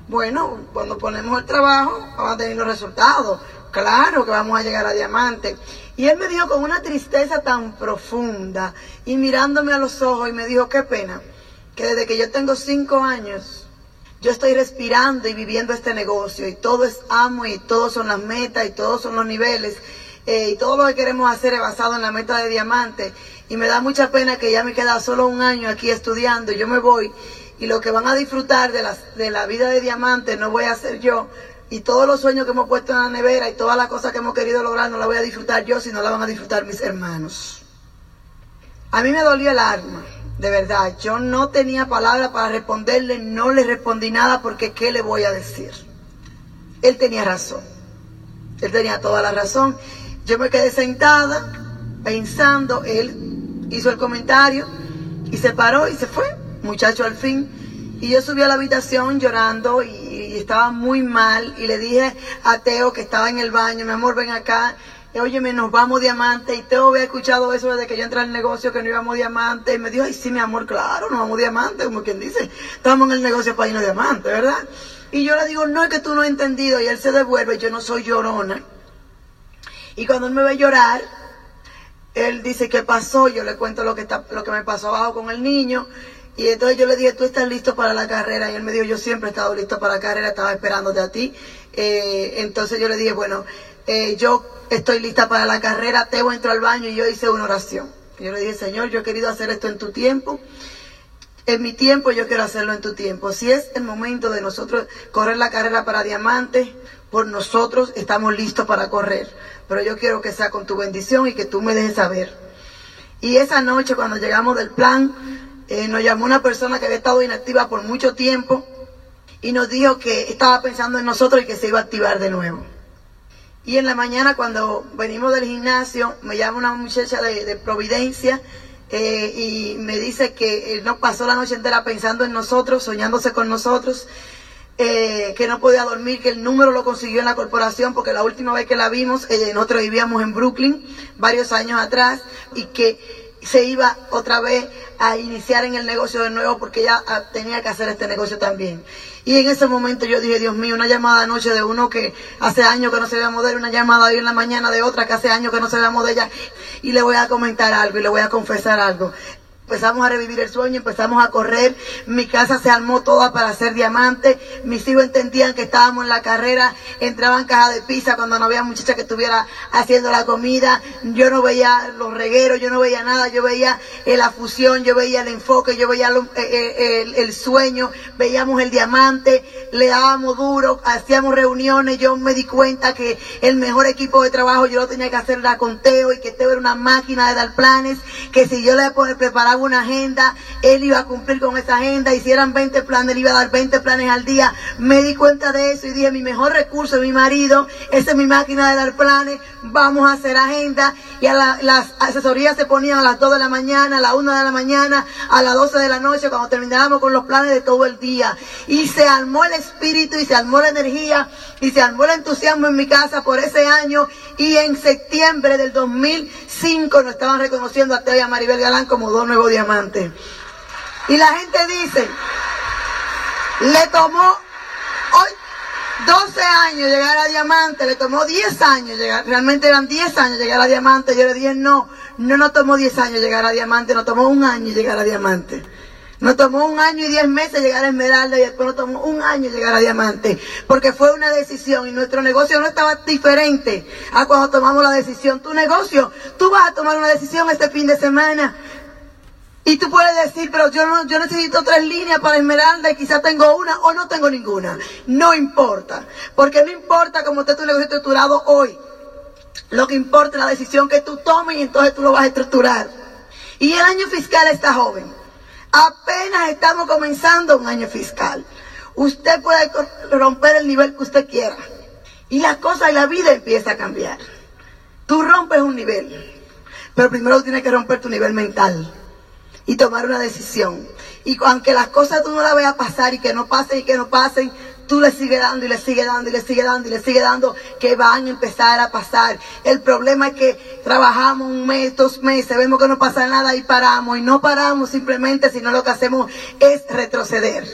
Bueno, cuando ponemos el trabajo, vamos a tener los resultados. Claro que vamos a llegar a diamante. Y él me dijo con una tristeza tan profunda y mirándome a los ojos y me dijo, qué pena, que desde que yo tengo cinco años, yo estoy respirando y viviendo este negocio y todo es amo y todos son las metas y todos son los niveles eh, y todo lo que queremos hacer es basado en la meta de diamante y me da mucha pena que ya me queda solo un año aquí estudiando y yo me voy y lo que van a disfrutar de, las, de la vida de diamante no voy a ser yo y todos los sueños que hemos puesto en la nevera y todas las cosas que hemos querido lograr no las voy a disfrutar yo, sino las van a disfrutar mis hermanos. A mí me dolió el alma, de verdad. Yo no tenía palabra para responderle, no le respondí nada porque ¿qué le voy a decir? Él tenía razón. Él tenía toda la razón. Yo me quedé sentada pensando, él hizo el comentario y se paró y se fue, muchacho al fin. Y yo subí a la habitación llorando y estaba muy mal y le dije a Teo que estaba en el baño, mi amor, ven acá. Y, Óyeme, nos vamos diamante. Y Teo había escuchado eso desde que yo entré al negocio, que no íbamos diamante. Y me dijo, ay, sí, mi amor, claro, nos vamos diamante. Como quien dice, estamos en el negocio para irnos diamante, ¿verdad? Y yo le digo, no es que tú no has entendido. Y él se devuelve, yo no soy llorona. Y cuando él me ve llorar, él dice, ¿qué pasó? Yo le cuento lo que, está, lo que me pasó abajo con el niño. Y entonces yo le dije, ¿tú estás listo para la carrera? Y él me dijo, yo siempre he estado listo para la carrera, estaba esperándote a ti. Eh, entonces yo le dije, bueno, eh, yo estoy lista para la carrera, Teo entró al baño y yo hice una oración. Yo le dije, Señor, yo he querido hacer esto en tu tiempo. En mi tiempo yo quiero hacerlo en tu tiempo. Si es el momento de nosotros correr la carrera para diamantes, por nosotros estamos listos para correr. Pero yo quiero que sea con tu bendición y que tú me dejes saber. Y esa noche cuando llegamos del plan, eh, nos llamó una persona que había estado inactiva por mucho tiempo y nos dijo que estaba pensando en nosotros y que se iba a activar de nuevo. Y en la mañana cuando venimos del gimnasio, me llama una muchacha de, Providencia eh, y me dice que no pasó la noche entera pensando en nosotros, soñándose con nosotros, eh, que no podía dormir, que el número lo consiguió en la corporación, porque la última vez que la vimos, nosotros vivíamos en Brooklyn, varios años atrás, y que se iba otra vez a iniciar en el negocio de nuevo porque ya ah, tenía que hacer este negocio también. Y en ese momento yo dije, Dios mío, una llamada anoche de uno que hace años que no se veía de una llamada hoy en la mañana de otra que hace años que no se veía de ella. Y le voy a comentar algo y le voy a confesar algo. Empezamos a revivir el sueño, empezamos a correr. Mi casa se armó toda para hacer diamante. Mis hijos entendían que estábamos en la carrera. Entraban caja de pizza cuando no había muchacha que estuviera haciendo la comida. Yo no veía los regueros, yo no veía nada. Yo veía eh, la fusión, yo veía el enfoque, yo veía eh, eh, el, sueño. Veíamos el diamante, le dábamos duro, hacíamos reuniones. Yo me di cuenta que el mejor equipo de trabajo yo lo tenía que hacer la conteo y que Teo era una máquina de dar planes. Que si yo le preparaba una agenda, él iba a cumplir con esa agenda, y si eran 20 planes, él iba a dar 20 planes al día. Me di cuenta de eso y dije, mi mejor recurso es mi marido, esa es mi máquina de dar planes, vamos a hacer agenda. Y a las asesorías se ponían a las 2 de la mañana, a la 1 de la mañana, a las 12 de la noche, cuando terminábamos con los planes de todo el día. Y se armó el espíritu y se armó la energía y se armó el entusiasmo en mi casa por ese año. Y en septiembre del 2005 nos estaban reconociendo a Teo y a Maribel Galán como dos nuevos diamante. Y la gente dice, le tomó hoy 12 años llegar a diamante, le tomó 10 años llegar, realmente eran 10 años llegar a diamante. Yo le dije, no, no nos tomó 10 años llegar a diamante, nos tomó un año llegar a diamante. Nos tomó un año y diez meses llegar a Esmeralda y después nos tomó un año llegar a Diamante. Porque fue una decisión y nuestro negocio no estaba diferente a cuando tomamos la decisión. Tu negocio, tú vas a tomar una decisión este fin de semana. Y tú puedes decir, pero yo, no, yo necesito tres líneas para Esmeralda y quizás tengo una o no tengo ninguna. No importa. Porque no importa cómo esté tu negocio estructurado hoy. Lo que importa es la decisión que tú tomes y entonces tú lo vas a estructurar. Y el año fiscal está joven. Apenas estamos comenzando un año fiscal. Usted puede romper el nivel que usted quiera. Y las cosas y la vida empieza a cambiar. Tú rompes un nivel. Pero primero tienes que romper tu nivel mental y tomar una decisión. Y aunque las cosas tú no las veas pasar y que no pasen y que no pasen, tú le sigues dando y le sigues dando y le sigues dando y le sigues dando, que van a empezar a pasar. El problema es que trabajamos un mes, dos meses, vemos que no pasa nada y paramos. Y no paramos simplemente, sino lo que hacemos es retroceder.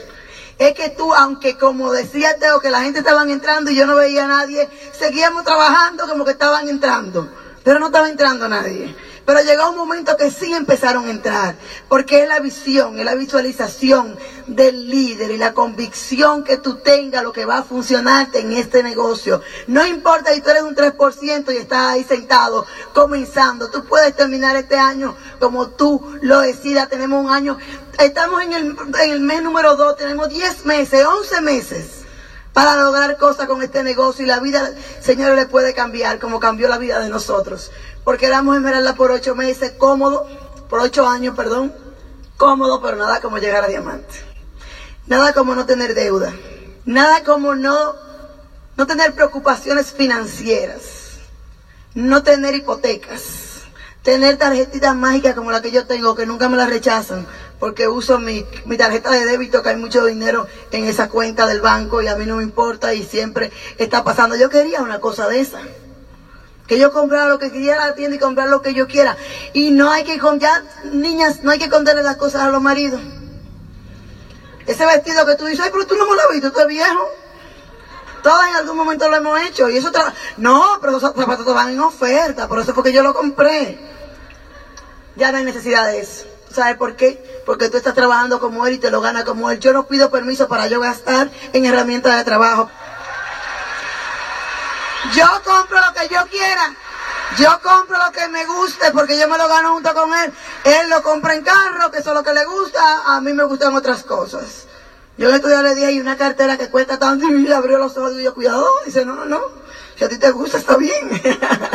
Es que tú, aunque como decía Teo, que la gente estaban entrando y yo no veía a nadie, seguíamos trabajando como que estaban entrando. Pero no estaba entrando nadie. Pero llegó un momento que sí empezaron a entrar, porque es la visión, es la visualización del líder y la convicción que tú tengas lo que va a funcionarte en este negocio. No importa si tú eres un 3% y estás ahí sentado comenzando, tú puedes terminar este año como tú lo decidas. Tenemos un año, estamos en el, en el mes número 2, tenemos 10 meses, 11 meses para lograr cosas con este negocio y la vida, Señor, le puede cambiar como cambió la vida de nosotros porque éramos esmeralda por ocho meses, cómodo, por ocho años, perdón, cómodo, pero nada como llegar a diamante. Nada como no tener deuda. Nada como no, no tener preocupaciones financieras. No tener hipotecas. Tener tarjetitas mágicas como la que yo tengo, que nunca me las rechazan, porque uso mi, mi tarjeta de débito, que hay mucho dinero en esa cuenta del banco y a mí no me importa y siempre está pasando. Yo quería una cosa de esa. Que yo comprara lo que quisiera a la tienda y comprar lo que yo quiera. Y no hay que ya niñas, no hay que contarle las cosas a los maridos. Ese vestido que tú dices, ay, pero tú no me lo has visto, tú eres viejo. Todos en algún momento lo hemos hecho. Y eso No, pero esos zapatos van en oferta, por eso fue que yo lo compré. Ya no hay necesidad de eso. ¿Sabes por qué? Porque tú estás trabajando como él y te lo gana como él. Yo no pido permiso para yo gastar en herramientas de trabajo. Yo compro lo que yo quiera. Yo compro lo que me guste porque yo me lo gano junto con él. Él lo compra en carro, que eso es lo que le gusta. A mí me gustan otras cosas. Yo en estudio le dije, hay una cartera que cuesta tanto y le abrió los ojos y yo, cuidado. Dice, no, no, no. Si a ti te gusta, está bien.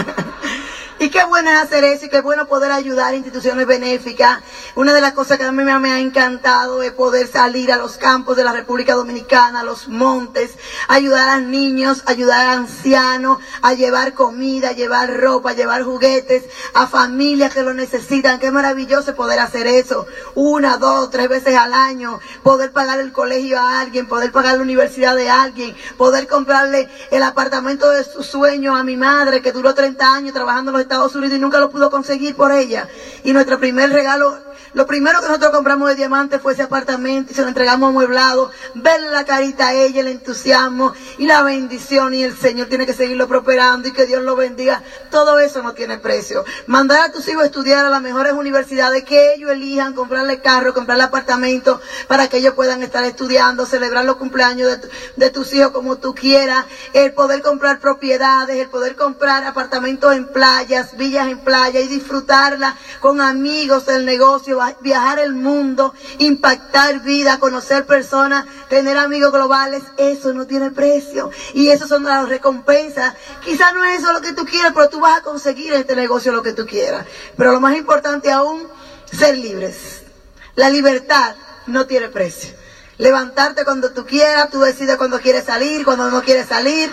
Qué bueno es hacer eso y qué bueno poder ayudar a instituciones benéficas. Una de las cosas que a mí me ha encantado es poder salir a los campos de la República Dominicana, a los montes, ayudar a niños, ayudar a ancianos, a llevar comida, a llevar ropa, a llevar juguetes, a familias que lo necesitan. Qué maravilloso poder hacer eso. Una, dos, tres veces al año. Poder pagar el colegio a alguien, poder pagar la universidad de alguien, poder comprarle el apartamento de su sueño a mi madre que duró 30 años trabajando en los Estados Unidos y nunca lo pudo conseguir por ella. Y nuestro primer regalo lo primero que nosotros compramos de diamante fue ese apartamento y se lo entregamos amueblado. Verle la carita a ella, el entusiasmo y la bendición. Y el Señor tiene que seguirlo prosperando y que Dios lo bendiga. Todo eso no tiene precio. Mandar a tus hijos a estudiar a las mejores universidades, que ellos elijan, comprarle carro, comprarle apartamento, para que ellos puedan estar estudiando, celebrar los cumpleaños de, de tus hijos como tú quieras. El poder comprar propiedades, el poder comprar apartamentos en playas, villas en playa y disfrutarla con amigos del negocio viajar el mundo, impactar vida, conocer personas, tener amigos globales, eso no tiene precio. Y eso son las recompensas. Quizás no es eso lo que tú quieras, pero tú vas a conseguir en este negocio lo que tú quieras. Pero lo más importante aún, ser libres. La libertad no tiene precio. Levantarte cuando tú quieras, tú decides cuando quieres salir, cuando no quieres salir.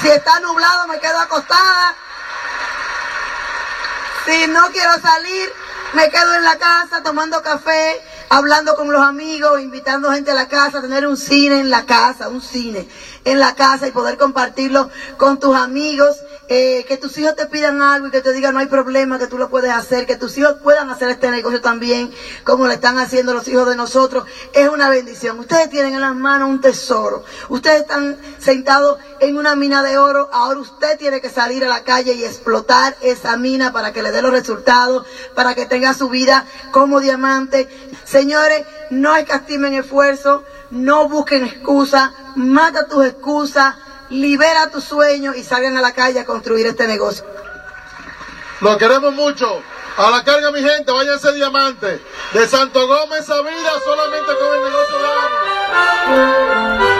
Si está nublado, me quedo acostada. Si no quiero salir, me quedo en la casa tomando café, hablando con los amigos, invitando gente a la casa, tener un cine en la casa, un cine en la casa y poder compartirlo con tus amigos, eh, que tus hijos te pidan algo y que te digan no hay problema, que tú lo puedes hacer, que tus hijos puedan hacer este negocio también, como lo están haciendo los hijos de nosotros, es una bendición. Ustedes tienen en las manos un tesoro, ustedes están sentados en una mina de oro, ahora usted tiene que salir a la calle y explotar esa mina para que le dé los resultados, para que tenga su vida como diamante. Señores, no escatimen esfuerzo, no busquen excusas, mata tus excusas, libera tus sueños y salgan a la calle a construir este negocio. Lo queremos mucho. A la carga, mi gente, váyanse diamante. De Santo Gómez a vida solamente con el negocio de